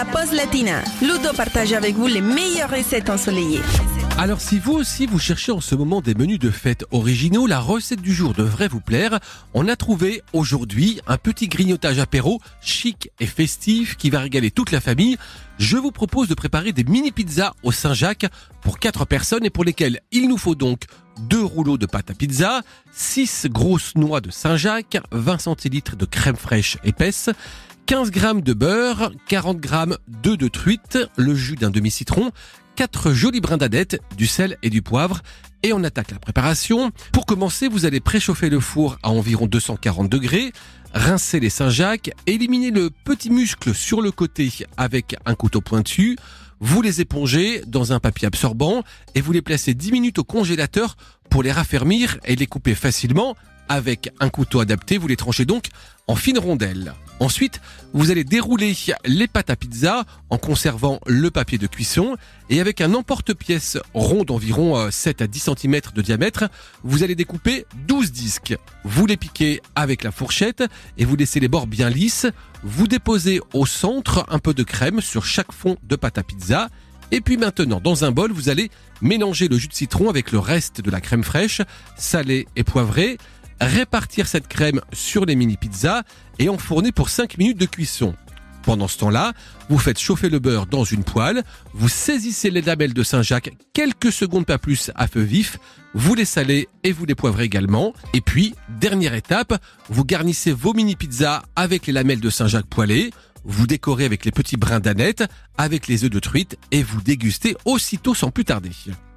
la pause latina. Ludo partage avec vous les meilleures recettes ensoleillées. Alors si vous aussi vous cherchez en ce moment des menus de fête originaux, la recette du jour devrait vous plaire. On a trouvé aujourd'hui un petit grignotage apéro chic et festif qui va régaler toute la famille. Je vous propose de préparer des mini pizzas au Saint-Jacques pour 4 personnes et pour lesquelles il nous faut donc deux rouleaux de pâte à pizza, 6 grosses noix de Saint-Jacques, 20 centilitres de crème fraîche épaisse, 15 grammes de beurre, 40 grammes d'œufs de truite, le jus d'un demi-citron, 4 jolis brins d'adette, du sel et du poivre. Et on attaque la préparation. Pour commencer, vous allez préchauffer le four à environ 240 degrés, rincer les Saint-Jacques, éliminer le petit muscle sur le côté avec un couteau pointu, vous les épongez dans un papier absorbant et vous les placez 10 minutes au congélateur pour les raffermir et les couper facilement. Avec un couteau adapté, vous les tranchez donc en fines rondelles. Ensuite, vous allez dérouler les pâtes à pizza en conservant le papier de cuisson et avec un emporte-pièce rond d'environ 7 euh, à 10 cm de diamètre, vous allez découper 12 disques. Vous les piquez avec la fourchette et vous laissez les bords bien lisses. Vous déposez au centre un peu de crème sur chaque fond de pâte à pizza et puis maintenant, dans un bol, vous allez mélanger le jus de citron avec le reste de la crème fraîche, salée et poivrée répartir cette crème sur les mini pizzas et enfourner pour 5 minutes de cuisson. Pendant ce temps-là, vous faites chauffer le beurre dans une poêle, vous saisissez les lamelles de Saint-Jacques quelques secondes pas plus à feu vif, vous les salez et vous les poivrez également. Et puis, dernière étape, vous garnissez vos mini pizzas avec les lamelles de Saint-Jacques poêlées, vous décorez avec les petits brins d'aneth, avec les œufs de truite et vous dégustez aussitôt sans plus tarder.